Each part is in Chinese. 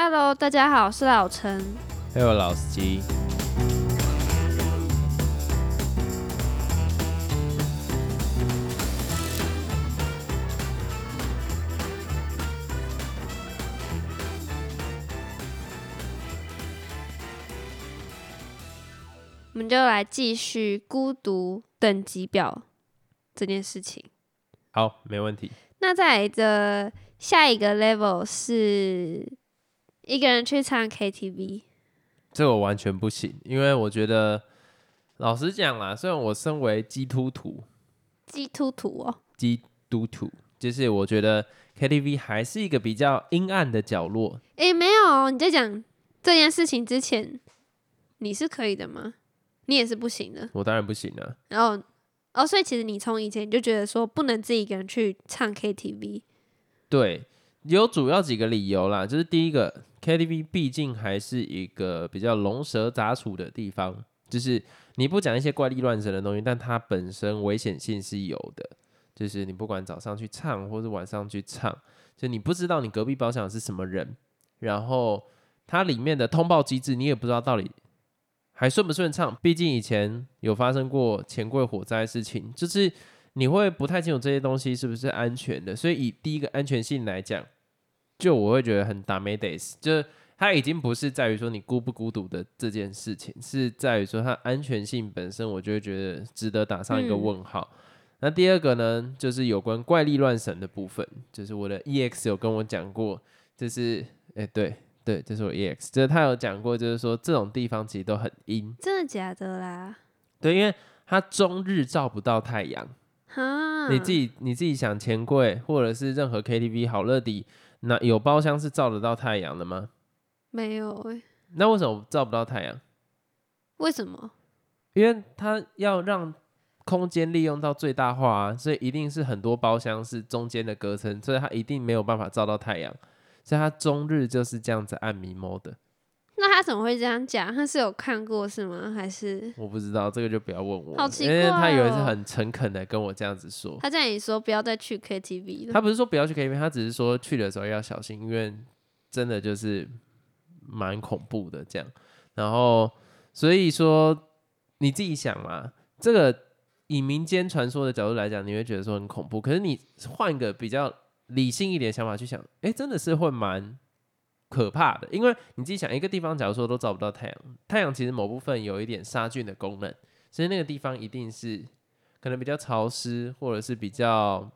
Hello，大家好，我是老陈。还有老司机，我们就来继续孤独等级表这件事情。好，没问题。那再来的下一个 level 是一个人去唱 KTV。这个我完全不行，因为我觉得，老实讲啦，虽然我身为基督徒，基督徒哦，基督徒，就是我觉得 KTV 还是一个比较阴暗的角落。诶，没有哦，你在讲这件事情之前，你是可以的吗？你也是不行的。我当然不行了。然后，哦，所以其实你从以前就觉得说不能自己一个人去唱 KTV。对，有主要几个理由啦，就是第一个，KTV 毕竟还是一个比较龙蛇杂处的地方，就是你不讲一些怪力乱神的东西，但它本身危险性是有的。就是你不管早上去唱，或是晚上去唱，就你不知道你隔壁包厢是什么人，然后它里面的通报机制你也不知道到底还顺不顺畅。毕竟以前有发生过钱柜火灾的事情，就是你会不太清楚这些东西是不是安全的。所以以第一个安全性来讲，就我会觉得很打没得死，就是它已经不是在于说你孤不孤独的这件事情，是在于说它安全性本身，我就会觉得值得打上一个嗯问号。那第二个呢，就是有关怪力乱神的部分，就是我的 EX 有跟我讲过，就是哎、对对，这是我 EX，就是他有讲过，就是说这种地方其实都很阴，真的假的啦？对，因为它终日照不到太阳。哈，你自己你自己想，钱柜或者是任何 KTV 好乐迪，那有包厢是照得到太阳的吗？没有诶、那为什么照不到太阳？为什么？因为它要让空间利用到最大化啊，所以一定是很多包厢是中间的隔层，所以它一定没有办法照到太阳，所以它终日就是这样子暗迷蒙的。那他怎么会这样讲？他是有看过是吗？还是我不知道这个就不要问我，好奇因为他有一次怪哦很诚恳的跟我这样子说，他这样也说不要再去 KTV 了？他不是说不要去 KTV，他只是说去的时候要小心，因为真的就是蛮恐怖的这样。然后所以说你自己想嘛，这个以民间传说的角度来讲，你会觉得说很恐怖。可是你换一个比较理性一点的想法去想，哎，真的是会蛮可怕的。因为你自己想，一个地方假如说都照不到太阳，太阳其实某部分有一点杀菌的功能，所以那个地方一定是可能比较潮湿，或者是比较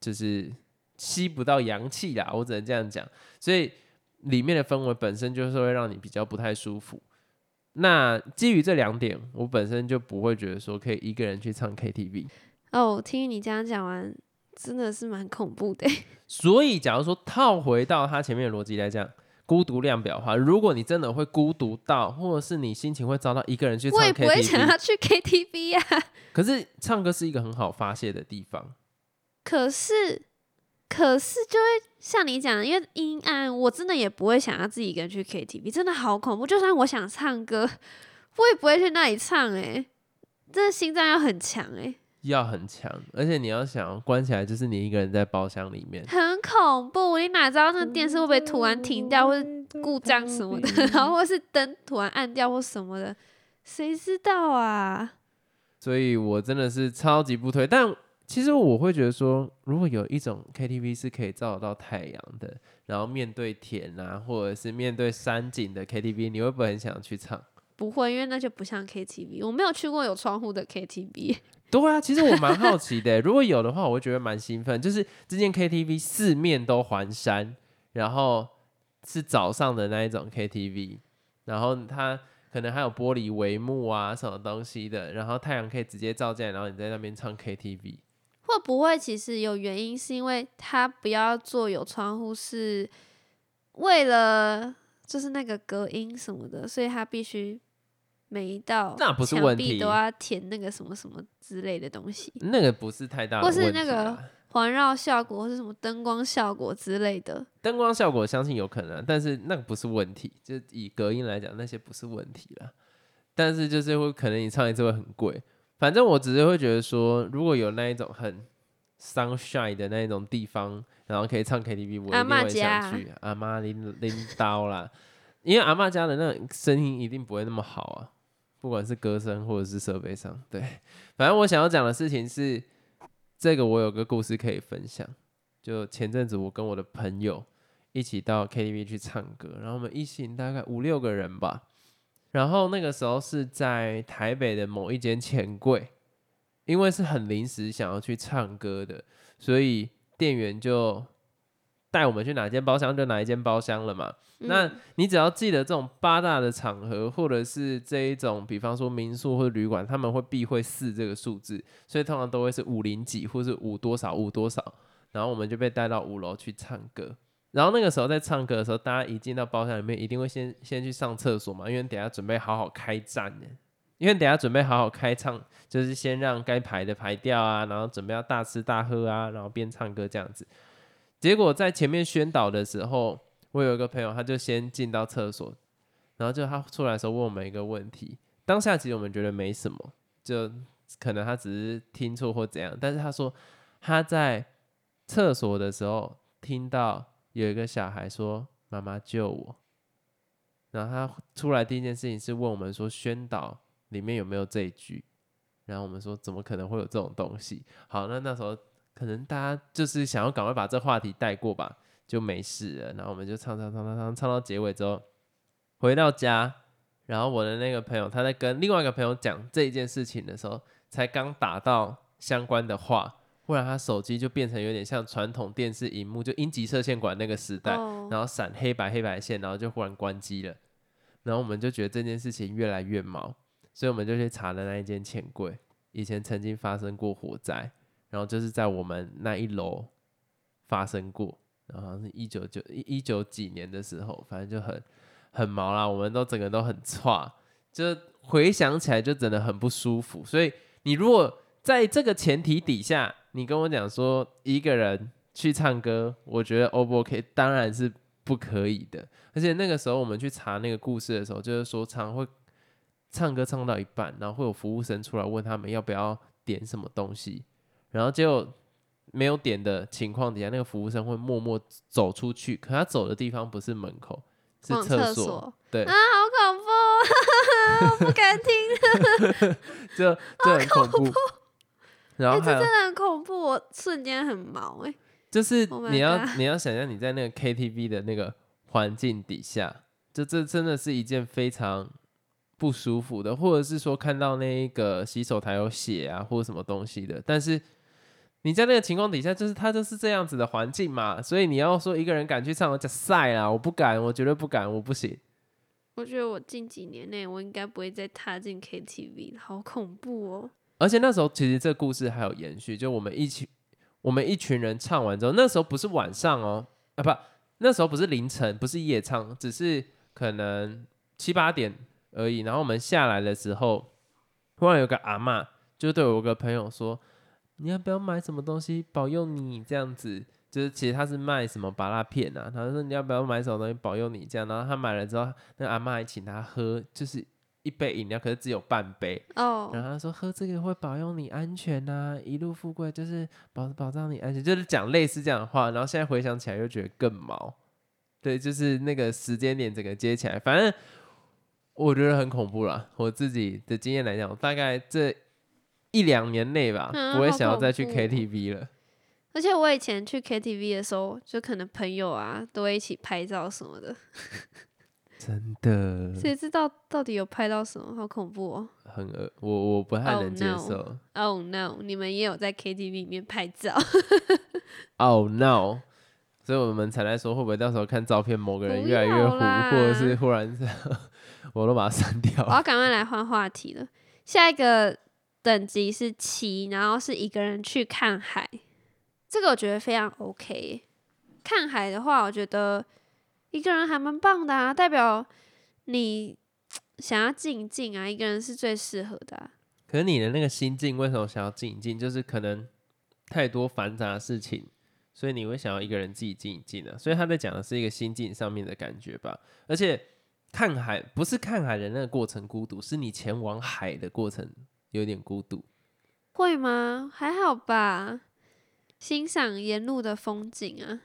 就是吸不到阳气啦，我只能这样讲。所以里面的氛围本身就是会让你比较不太舒服。那基于这两点，我本身就不会觉得说可以一个人去唱 KTV。哦，听你这样讲完，真的是蛮恐怖的。所以，假如说套回到他前面的逻辑来讲，孤独量表的话，如果你真的会孤独到，或者是你心情会遭到一个人去唱我也不会想要去 KTV 啊。可是唱歌是一个很好发泄的地方。可是，可是就会像你讲的，因为阴暗，我真的也不会想要自己一个人去 KTV，真的好恐怖。就算我想唱歌，我也不会去那里唱、欸。真的心脏要很强哎、要很强，而且你要想关起来，就是你一个人在包厢里面，很恐怖。你哪知道那电视会不会突然停掉，或者故障什么的，然后或是灯突然暗掉或什么的，谁知道啊？所以我真的是超级不推。但其实我会觉得说，如果有一种 KTV 是可以照得到太阳的，然后面对田啊，或者是面对山景的 KTV，你会不会很想去唱？不会，因为那就不像 KTV。我没有去过有窗户的 KTV。对啊，其实我蛮好奇的，如果有的话，我会觉得蛮兴奋。就是这间 KTV 四面都环山，然后是早上的那一种 KTV，然后它可能还有玻璃帷幕啊什么东西的，然后太阳可以直接照进来，然后你在那边唱 KTV。会不会其实有原因，是因为它不要做有窗户，是为了就是那个隔音什么的，所以它必须每一道那不是墙问题壁都要填那个什么什么之类的东西，那个不是太大的或问题啦，是那个环绕效果或是什么灯光效果之类的。灯光效果，相信有可能啊，但是那个不是问题。就以隔音来讲，那些不是问题啦。但是就是会可能你唱一次会很贵。反正我只是会觉得说，如果有那一种很 sunshine 的那一种地方，然后可以唱 KTV，我一定会想家去。阿妈拎拎刀啦，因为阿妈家的那种声音一定不会那么好啊，不管是歌声或者是设备上。对，反正我想要讲的事情是，这个我有个故事可以分享。就前阵子我跟我的朋友一起到 KTV 去唱歌，然后我们一行大概五六个人吧。然后那个时候是在台北的某一间钱柜，因为是很临时想要去唱歌的，所以店员就带我们去哪间包厢就哪一间包厢了嘛。那嗯你只要记得这种八大的场合，或者是这一种，比方说民宿或者旅馆，他们会避讳四这个数字，所以通常都会是五零几或是五多少五多少，然后我们就被带到五楼去唱歌。然后那个时候在唱歌的时候，大家一进到包厢里面，一定会先先去上厕所嘛，因为等下准备好好开战呢。因为等下准备好好开唱，就是先让该排的排掉啊，然后准备要大吃大喝啊，然后边唱歌这样子。结果在前面宣导的时候，我有一个朋友，他就先进到厕所，然后就他出来的时候问我们一个问题，当下其实我们觉得没什么，就可能他只是听错或怎样，但是他说他在厕所的时候听到有一个小孩说“妈妈救我”，然后他出来第一件事情是问我们说宣导里面有没有这一句，然后我们说怎么可能会有这种东西？好，那那时候可能大家就是想要赶快把这话题带过吧，就没事了。然后我们就唱唱唱唱唱唱到结尾之后，回到家，然后我的那个朋友他在跟另外一个朋友讲这一件事情的时候，才刚打到相关的话，忽然他手机就变成有点像传统电视荧幕，就阴极射线管那个时代，哦然后闪黑白黑白线，然后就忽然关机了。然后我们就觉得这件事情越来越毛，所以我们就去查了那一间钱柜，以前曾经发生过火灾，然后就是在我们那一楼发生过，然后是一九九一一九几年的时候，反正就很很毛啦，我们都整个都很差，就回想起来就真的很不舒服。所以你如果在这个前提底下，你跟我讲说一个人去唱歌，我觉得 O 不 OK？当然是不可以的。而且那个时候我们去查那个故事的时候，就是说常会唱歌唱到一半，然后会有服务生出来问他们要不要点什么东西，然后结果没有点的情况底下，那个服务生会默默走出去，可他走的地方不是门口，是厕所，对，啊，好恐怖，我 不敢听，就就很恐怖。然哎、后这真的很恐怖，我瞬间很毛哎、就是 Oh 你要你要想象你在那个 KTV 的那个环境底下，就这真的是一件非常不舒服的，或者是说看到那一个洗手台有血啊或者什么东西的，但是你在那个情况底下，就是他就是这样子的环境嘛，所以你要说一个人敢去唱，我讲晒啦，我不敢，我绝对不敢，我不行。我觉得我近几年内我应该不会再踏进 KTV 了，好恐怖哦。而且那时候其实这故事还有延续，就我们一起，我们一群人唱完之后，那时候不是晚上哦，啊不，那时候不是凌晨，不是夜唱，只是可能七八点而已。然后我们下来的时候，突然有个阿嬷就对我有个朋友说：“你要不要买什么东西保佑你？”这样子，就是其实他是卖什么拔蜡片啊，他说你要不要买什么东西保佑你这样。然后他买了之后，那阿妈还请他喝，就是一杯饮料，可是只有半杯。哦，然后他说喝这个会保佑你安全呐、一路富贵，就是保保障你安全，就是讲类似这样的话。然后现在回想起来又觉得更毛，对，就是那个时间点整个接起来，反正我觉得很恐怖啦。我自己的经验来讲，大概这一两年内吧，嗯不会想要再去 KTV 了。而且我以前去 KTV 的时候，就可能朋友啊都会一起拍照什么的，真的谁知道到底有拍到什么？好恐怖哦很恶，我我不太 Oh 能接受。！Oh no！你们也有在 KTV 里面拍照？Oh no！所以我们才来说，会不会到时候看照片，某个人越来越糊，或者是忽然是 我都把它删掉我。要赶快来换话题了。下一个等级是七，然后是一个人去看海，这个我觉得非常 OK。看海的话，我觉得一个人还蛮棒的啊，代表你想要静一静啊，一个人是最适合的、可是你的那个心境为什么想要静一静？就是可能太多繁杂的事情，所以你会想要一个人自己静一静啊。所以他在讲的是一个心境上面的感觉吧。而且看海不是看海的那个过程孤独，是你前往海的过程有点孤独。会吗？还好吧。欣赏沿路的风景啊。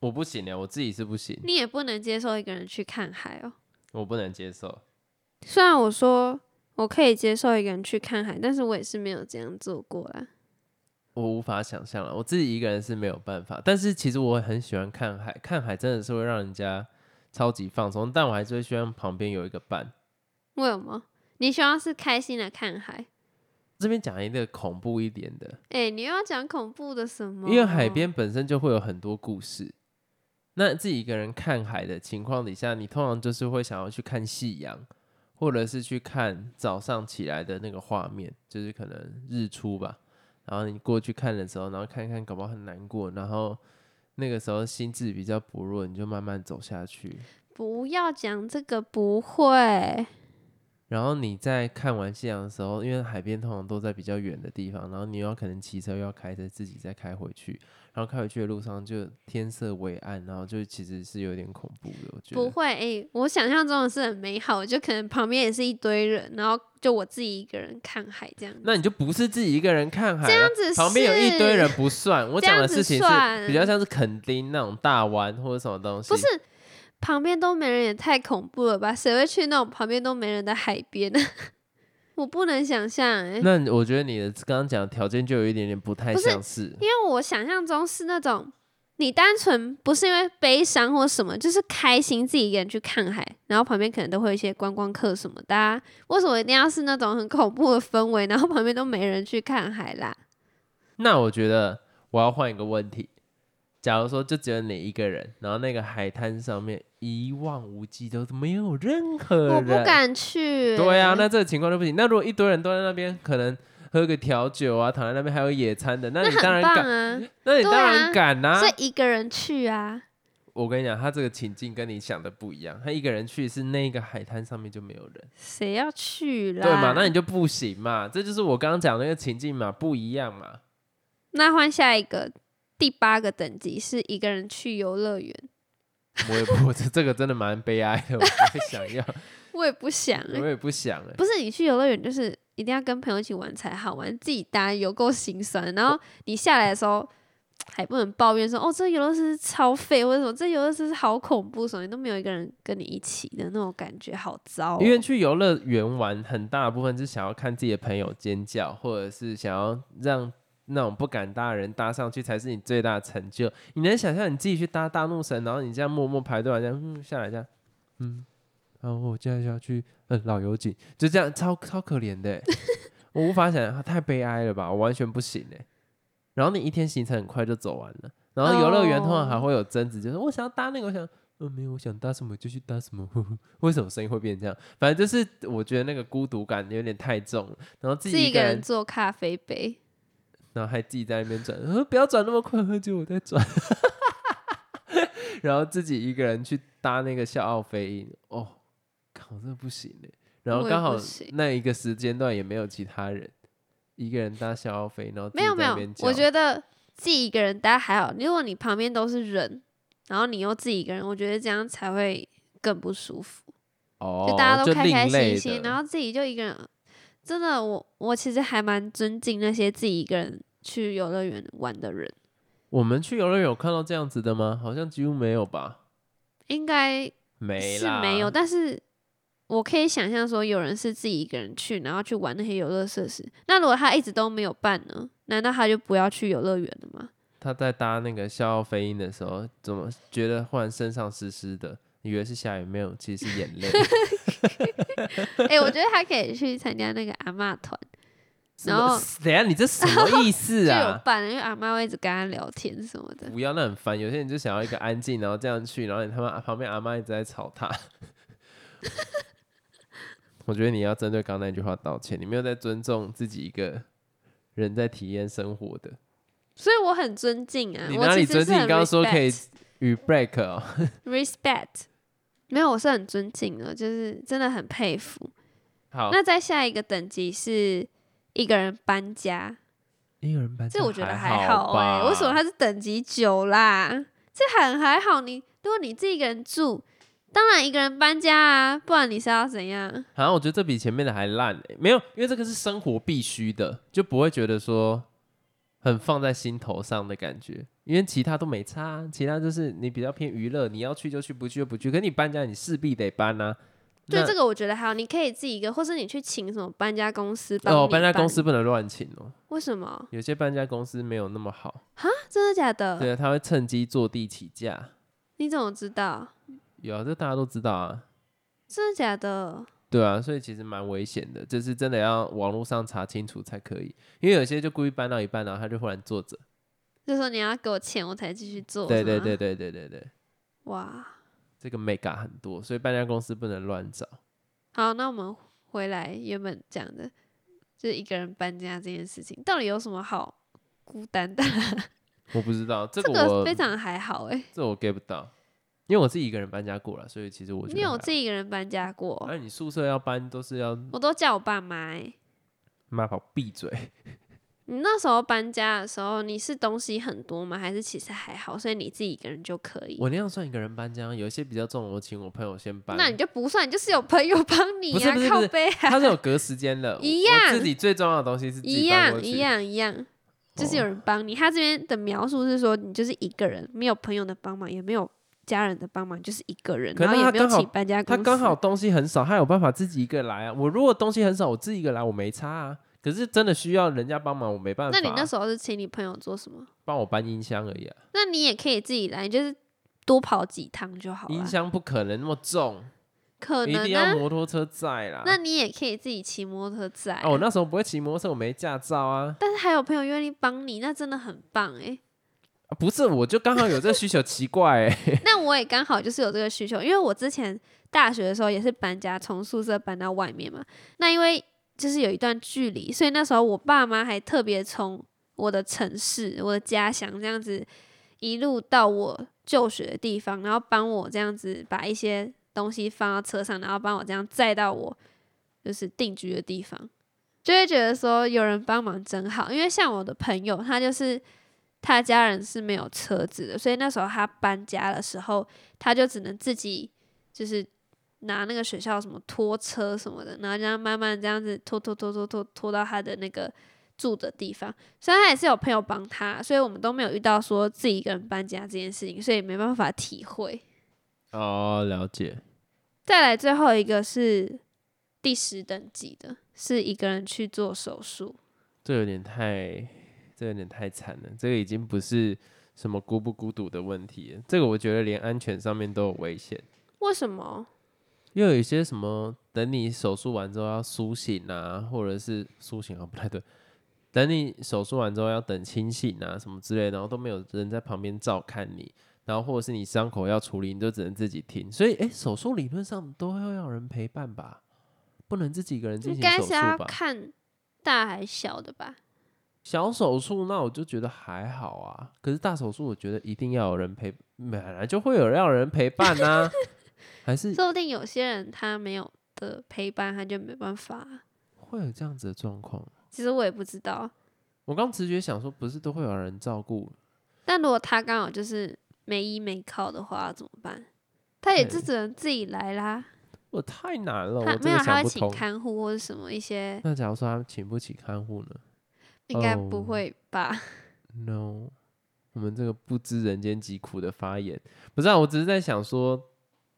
我不行啊，我自己是不行，你也不能接受一个人去看海哦。我不能接受。虽然我说我可以接受一个人去看海，但是我也是没有这样做过啦。我无法想象了，我自己一个人是没有办法。但是其实我很喜欢看海，看海真的是会让人家超级放松。但我还是会希望旁边有一个伴。为什么？你希望是开心的看海？这边讲一个恐怖一点的。哎，你又要讲恐怖的什么？因为海边本身就会有很多故事。那自己一个人看海的情况底下，你通常就是会想要去看夕阳，或者是去看早上起来的那个画面，就是可能日出吧。然后你过去看的时候，然后看看，搞不好很难过。然后那个时候心智比较薄弱，你就慢慢走下去。不要讲这个，不会。然后你在看完夕阳的时候，因为海边通常都在比较远的地方，然后你要可能骑车又要开车，自己再开回去。然后开回去的路上就天色微暗，然后就其实是有点恐怖的。我觉得不会，哎，我想象中的是很美好，就可能旁边也是一堆人，然后就我自己一个人看海这样。那你就不是自己一个人看海，这样子旁边有一堆人不算。我讲的事情是比较像是垦丁那种大湾或者什么东西。不是，旁边都没人也太恐怖了吧？谁会去那种旁边都没人的海边呢？我不能想象哎，那我觉得你的刚刚讲的条件就有一点点不太像是，因为我想象中是那种你单纯不是因为悲伤或什么，就是开心自己一个人去看海，然后旁边可能都会有一些观光客什么的，为什么一定要是那种很恐怖的氛围，然后旁边都没人去看海啦？那我觉得我要换一个问题。假如说就只有你一个人，然后那个海滩上面一望无际，都没有任何人，我不敢去。对啊，那这个情况就不行。那如果一堆人都在那边，可能喝个调酒啊，躺在那边还有野餐的，那你当然敢啊，那你当然敢啊。所以一个人去啊。我跟你讲，他这个情境跟你想的不一样。他一个人去是那个海滩上面就没有人，谁要去啦？对嘛？那你就不行嘛。这就是我刚刚讲那个情境嘛，不一样嘛。那换下一个。第八个等级是一个人去游乐园，我也不，这这个真的蛮悲哀的，我不想要，我也不想，我也不想哎，不是你去游乐园就是一定要跟朋友一起玩才好玩，自己搭有够心酸，然后你下来的时候还不能抱怨说哦这游乐设施超废，或者什么这游乐设施好恐怖，什么都没有一个人跟你一起的那种感觉好糟。因为去游乐园玩很大部分是想要看自己的朋友尖叫，或者是想要让。那种不敢搭的人搭上去才是你最大的成就。你能想象你自己去搭大怒神，然后你这样默默排队，这样嗯下来这样，嗯，然后我接下来要去嗯老油井，就这样超超可怜的，我无法想象，太悲哀了吧，我完全不行哎。然后你一天行程很快就走完了，然后游乐园通常还会有争执，就是我想要搭那个，我想嗯没有，我想搭什么就去搭什么。为什么声音会变这样？反正就是我觉得那个孤独感有点太重了，然后自己一个人做咖啡杯。然后还自己在那边转，不要转那么快，喝酒我在转。然后自己一个人去搭那个笑傲飞鹰，哦，靠，这不行嘞。然后刚好那一个时间段也没有其他人，一个人搭笑傲飞，然后没有没有，我觉得自己一个人搭还好。如果你旁边都是人，然后你又自己一个人，我觉得这样才会更不舒服。哦，就大家都开开心心，然后自己就一个人。真的，我我其实还蛮尊敬那些自己一个人去游乐园玩的人。我们去游乐园有看到这样子的吗？好像几乎没有吧。应该没是没有，但是我可以想象说，有人是自己一个人去，然后去玩那些游乐设施。那如果他一直都没有办呢？难道他就不要去游乐园了吗？他在搭那个笑傲飞鹰的时候，怎么觉得忽然身上湿湿的？以为是下雨，没有，其实是眼泪。哎，我觉得他可以去参加那个阿妈团，然后 等下你这什么意思啊？就有伴，因为阿妈会一直跟他聊天什么的。不要，那很烦。有些人就想要一个安静，然后这样去，然后你他妈旁边阿妈一直在吵他。我觉得你要针对刚那句话道歉，你没有在尊重自己一个人在体验生活的。所以我很尊敬啊。你哪里尊敬？你刚刚说可以与 break 哦，respect。没有，我是很尊敬的，就是真的很佩服。好，那再下一个等级是一个人搬家，一个人搬家，这我觉得还好哎。为什么他是等级九啦？这很还好。你如果你自己一个人住，当然一个人搬家啊，不然你是要怎样？好像我觉得这比前面的还烂哎。没有，因为这个是生活必须的，就不会觉得说很放在心头上的感觉，因为其他都没差啊，其他就是你比较偏娱乐，你要去就去，不去就不去。可你搬家，你势必得搬啊。对这个我觉得还好，你可以自己一个，或是你去请什么搬家公司帮哦，搬家公司不能乱请哦，为什么？有些搬家公司没有那么好，哈，真的假的？对，他会趁机坐地起价。你怎么知道？有啊，这大家都知道啊。真的假的？对啊，所以其实蛮危险的，就是真的要网络上查清楚才可以，因为有些就故意搬到一半，然后他就忽然坐着。就说你要给我钱，我才继续做。对对对对对对对，哇，这个 mega 很多，所以搬家公司不能乱找。好，那我们回来原本讲的，就是一个人搬家这件事情，到底有什么好孤单的？我不知道这这个我个非常还好哎、这我 get 不到，因为我自己一个人搬家过了，所以其实我觉得你有自己一个人搬家过？那，你宿舍要搬都是要我都叫我爸妈哎、妈宝闭嘴。你那时候搬家的时候，你是东西很多吗？还是其实还好，所以你自己一个人就可以？我那样算一个人搬家，有一些比较重，我请我朋友先搬。那你就不算，你就是有朋友帮你啊，不是不是不是靠背啊，他是有隔时间的，一我样自己最重要的东西是自己一样一。样一样，就是有人帮你。他这边的描述是说，你就是一个人，没有朋友的帮忙，也没有家人的帮忙，就是一个人，可然后也没有请搬家公司。他刚好东西很少，他有办法自己一个人来啊。我如果东西很少，我自己一个人来，我没差啊。可是真的需要人家帮忙，我没办法。那你那时候是请你朋友做什么？帮我搬音箱而已啊，那你也可以自己来，就是多跑几趟就好了。音箱不可能那么重，可能一定要啊，摩托车载啦。那你也可以自己骑摩托车载。哦，我那时候不会骑摩托车，我没驾照啊。但是还有朋友愿意帮你，那真的很棒哎、啊不是，我就刚好有这个需求，奇怪哎、那我也刚好就是有这个需求，因为我之前大学的时候也是搬家，从宿舍搬到外面嘛。那因为就是有一段距离，所以那时候我爸妈还特别从我的城市、我的家乡这样子一路到我就学的地方，然后帮我这样子把一些东西放到车上，然后帮我这样载到我就是定居的地方，就会觉得说有人帮忙真好。因为像我的朋友，他就是他家人是没有车子的，所以那时候他搬家的时候，他就只能自己就是拿那个学校什么拖车什么的，然后这样慢慢这样子拖拖拖拖拖拖到他的那个住的地方。虽然他也是有朋友帮他，所以我们都没有遇到说自己一个人搬家这件事情，所以没办法体会。哦，了解。再来最后一个是第十等级的，是一个人去做手术。这有点太，这有点太惨了。这个已经不是什么孤不孤独的问题了，这个我觉得连安全上面都有危险。为什么？又有一些什么，等你手术完之后要苏醒啊，或者是苏醒啊不太对，等你手术完之后要等清醒啊什么之类，然后都没有人在旁边照看你，然后或者是你伤口要处理，你就只能自己听。所以，哎，手术理论上都要有人陪伴吧，不能自己一个人进应行手术该是要吧？看大还小的吧？小手术那我就觉得还好啊，可是大手术我觉得一定要有人陪，本来就会有要人陪伴啊，还是说不定有些人他没有的陪伴，他就没办法啊。会有这样子的状况。其实我也不知道，我刚直觉想说，不是都会有人照顾？但如果他刚好就是没依没靠的话，怎么办？他也就只能自己来啦。我太难了，他没有，他会请。看护或者什么一些，那假如说他请不起看护呢应该不哦会吧？？No，我们这个不知人间疾苦的发言，不是啊，我只是在想说，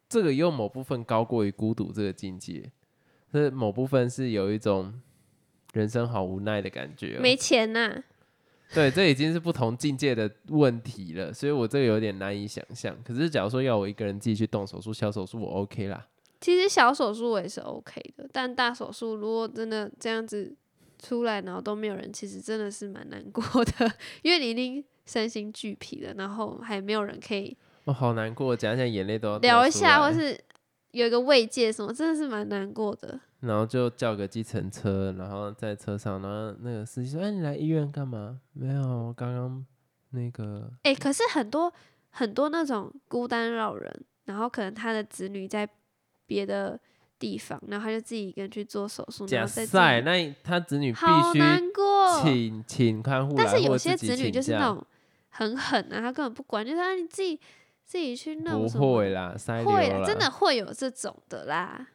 这个有某部分高过于孤独这个境界，是某部分是有一种人生好无奈的感觉、哦。没钱呐、对，这已经是不同境界的问题了，所以我这个有点难以想象。可是假如说要我一个人自己去动手术、小手术，我 OK 啦。其实小手术我也是 OK 的，但大手术如果真的这样子出来，然后都没有人，其实真的是蛮难过的，因为你已经身心俱疲了，然后还没有人可以我、好难过，讲一讲眼泪都要聊一下，或是有一个慰藉什么，真的是蛮难过的。然后就叫个计程车，然后在车上，然后那个司机说：“哎，你来医院干嘛？”没有，我刚刚那个哎，可是很多很多那种孤单老人，然后可能他的子女在别的地方，然后他就自己一个人去做手术，然假后再自赛，己那他子女必好须难过。请请看护来，但是有些子女就是那种很狠啊，他根本不管，就是啊你自己自己去弄不什么会啦，塞会真的会有这种的啦。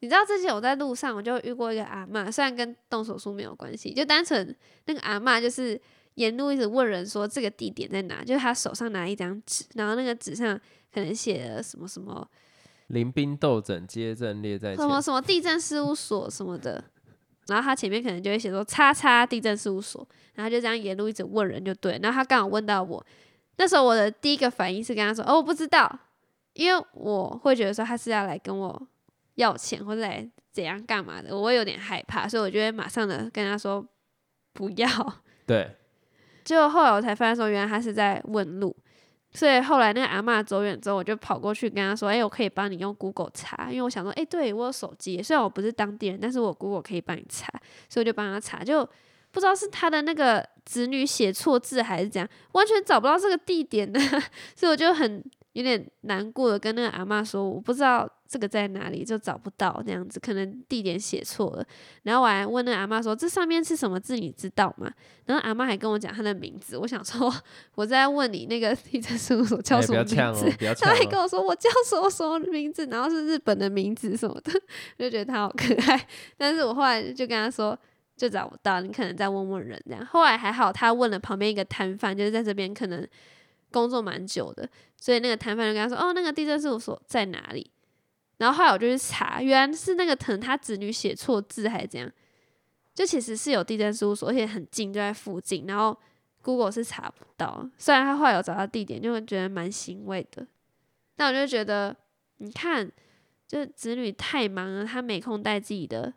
你知道之前我在路上我就遇过一个阿嬷，虽然跟动手术没有关系，就单纯那个阿嬷就是沿路一直问人说这个地点在哪，就是他手上拿一张纸，然后那个纸上可能写了什么什么临兵斗阵，皆阵列在前什。么什么地震事务所什么的，然后他前面可能就会写说叉叉地震事务所，然后就这样沿路一直问人就对，然后他刚好问到我，那时候我的第一个反应是跟他说哦我不知道，因为我会觉得说他是要来跟我要钱或者来怎样干嘛的，我会有点害怕，所以我就会马上的跟他说不要。对，结果后来我才发现说，原来他是在问路，所以后来那个阿嬷走远之后，我就跑过去跟她说：“哎、我可以帮你用 Google 查，因为我想说，哎、对我有手机，虽然我不是当地人，但是我 Google 可以帮你查，所以我就帮他查，就不知道是他的那个子女写错字还是怎样，完全找不到这个地点呢，所以我就很有点难过的跟那个阿嬷说，我不知道这个在哪里，就找不到那样子，可能地点写错了。然后我还问那个阿妈说，这上面是什么字，你知道吗？然后阿妈还跟我讲她的名字，我想说我在问你那个地震事务所叫哎什么名字，他还跟哦。我说我叫什么什么名字，然后是日本的名字什么的，我就觉得他好可爱。但是我后来就跟他说，就找不到，你可能再问问人这样。后来还好，他问了旁边一个摊贩，就是在这边可能工作蛮久的，所以那个摊贩就跟他说，哦，那个地震事务所在哪里？然后后来我就去查，原来是那个可能他子女写错字还是怎样，就其实是有地震事务所，而且很近，就在附近。然后 Google 是查不到，虽然他后来有找到地点，就会觉得蛮欣慰的。但我就觉得，你看，就子女太忙了，他没空带自己的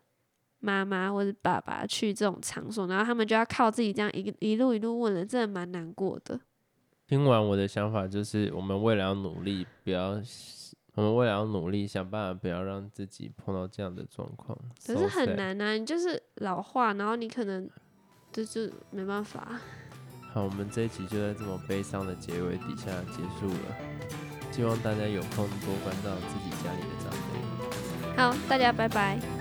妈妈或者爸爸去这种场所，然后他们就要靠自己这样一一路一路问了，真的蛮难过的。听完我的想法就是，我们为了要努力，不要，我们为了要努力，想办法不要让自己碰到这样的状况。可是很难啊，你就是老化，然后你可能就是没办法。好，我们这一集就在这么悲伤的结尾底下结束了。希望大家有空多关照自己家里的长辈。好，大家拜拜。